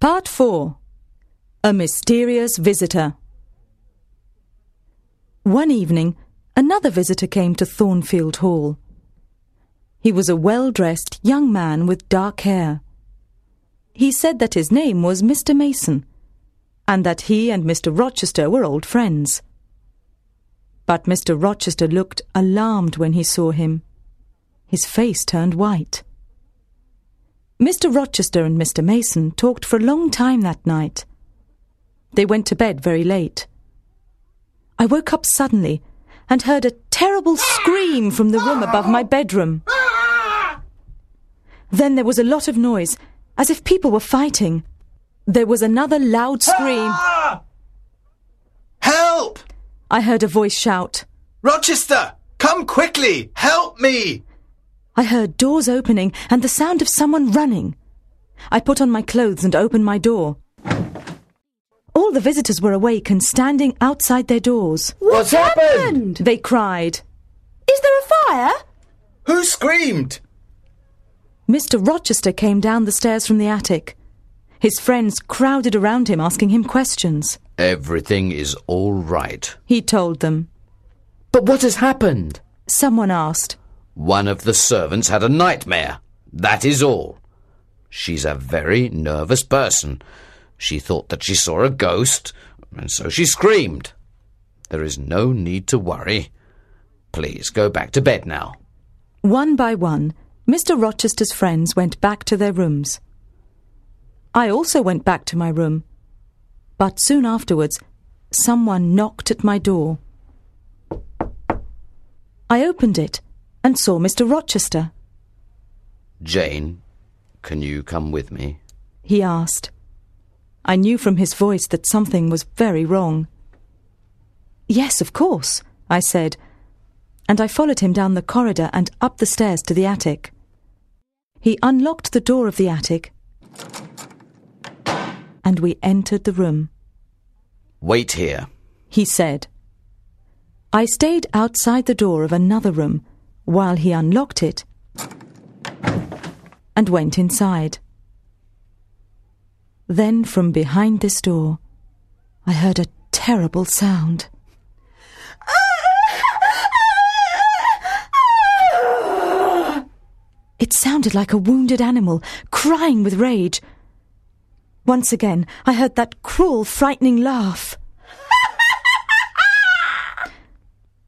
Part 4 A Mysterious Visitor. One evening, another visitor came to Thornfield Hall. He was a well dressed young man with dark hair. He said that his name was Mr. Mason, and that he and Mr. Rochester were old friends. But Mr. Rochester looked alarmed when he saw him. His face turned white. Mr. Rochester and Mr. Mason talked for a long time that night. They went to bed very late. I woke up suddenly and heard a terrible scream from the room above my bedroom. Then there was a lot of noise, as if people were fighting. There was another loud scream. Help! I heard a voice shout. Rochester! Come quickly! Help me! I heard doors opening and the sound of someone running. I put on my clothes and opened my door. All the visitors were awake and standing outside their doors. What's happened? They cried. Is there a fire? Who screamed? Mr. Rochester came down the stairs from the attic. His friends crowded around him asking him questions. Everything is all right. He told them. But what has happened? Someone asked. One of the servants had a nightmare. That is all. She's a very nervous person. She thought that she saw a ghost, and so she screamed. There is no need to worry. Please go back to bed now. One by one, Mr. Rochester's friends went back to their rooms. I also went back to my room. But soon afterwards, someone knocked at my door. I opened it and saw Mr. Rochester. Jane, can you come with me? He asked. I knew from his voice that something was very wrong. Yes, of course, I said, and I followed him down the corridor and up the stairs to the attic. He unlocked the door of the attic, and we entered the room. Wait here. He said. I stayed outside the door of another room while he unlocked it and went inside. Then from behind this door, I heard a terrible sound. It sounded like a wounded animal crying with rage. Once again, I heard that cruel, frightening laugh.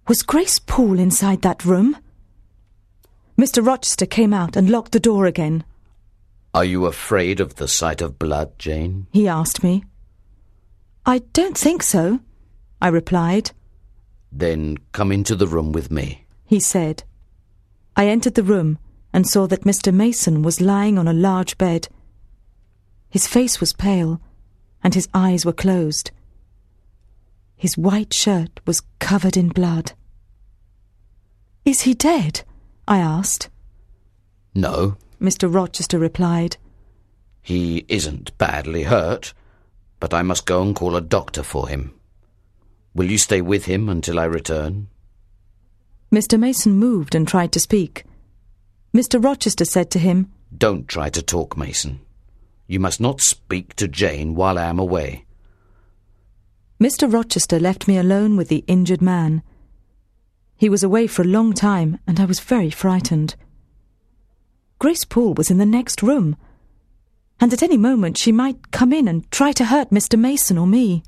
Was Grace Poole inside that room? Mr. Rochester came out and locked the door again. Are you afraid of the sight of blood, Jane? He asked me. I don't think so, I replied. Then come into the room with me. He said. I entered the room and saw that Mr. Mason was lying on a large bed. His face was pale, and his eyes were closed. His white shirt was covered in blood. Is he dead? I asked. No, Mr. Rochester replied. he isn't badly hurt, but I must go and call a doctor for him. Will you stay with him until I return? Mr. Mason moved and tried to speak. Mr. Rochester said to him, Don't try to talk, Mason. You must not speak to Jane while I am away. Mr. Rochester left me alone with the injured man. He was away for a long time, and I was very frightened. Grace Poole was in the next room, and at any moment she might come in and try to hurt Mr. Mason or me.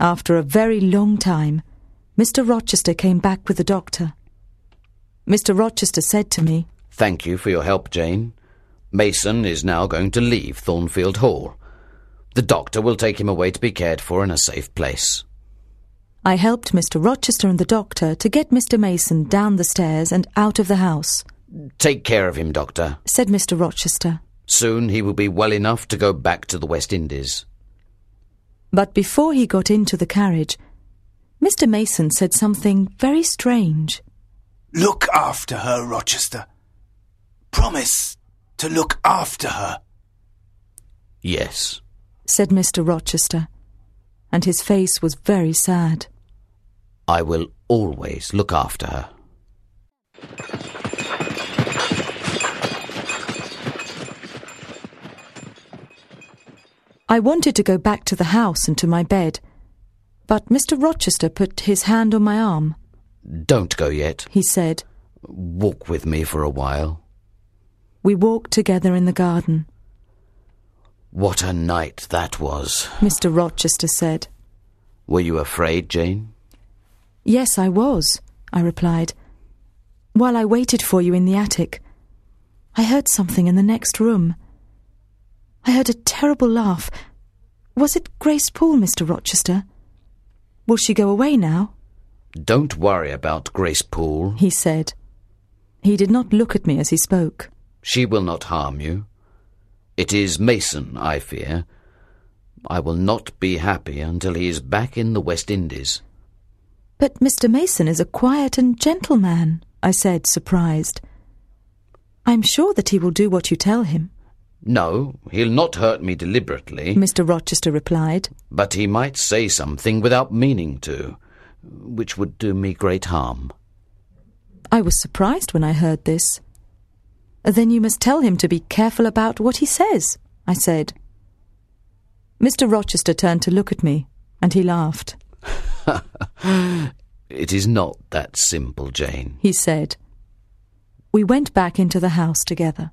After a very long time, Mr. Rochester came back with the doctor. Mr. Rochester said to me, Thank you for your help, Jane. Mason is now going to leave Thornfield Hall. The doctor will take him away to be cared for in a safe place. I helped Mr. Rochester and the doctor to get Mr. Mason down the stairs and out of the house, Take care of him, Doctor. said Mr. Rochester. Soon he will be well enough to go back to the West Indies. But before he got into the carriage, Mr. Mason said something very strange. Look after her, Rochester. Promise to look after her. Yes. said Mr. Rochester, and his face was very sad. I will always look after her. I wanted to go back to the house and to my bed, but Mr. Rochester put his hand on my arm. Don't go yet. He said, Walk with me for a while. We walked together in the garden. What a night that was. Mr. Rochester said. Were you afraid, Jane? Yes, I was, I replied. While I waited for you in the attic, I heard something in the next room. I heard a terrible laugh. Was it Grace Poole, Mr. Rochester? Will she go away now? Don't worry about Grace Poole. He said. He did not look at me as he spoke. She will not harm you. It is Mason, I fear. I will not be happy until he is back in the West Indies. But Mr. Mason is a quiet and gentle man, I said, surprised. I'm sure that he will do what you tell him. No, he'll not hurt me deliberately, Mr. Rochester replied. but he might say something without meaning to, which would do me great harm. I was surprised when I heard this. Then you must tell him to be careful about what he says, I said. Mr. Rochester turned to look at me, and he laughed. It is not that simple, Jane. He said. We went back into the house together.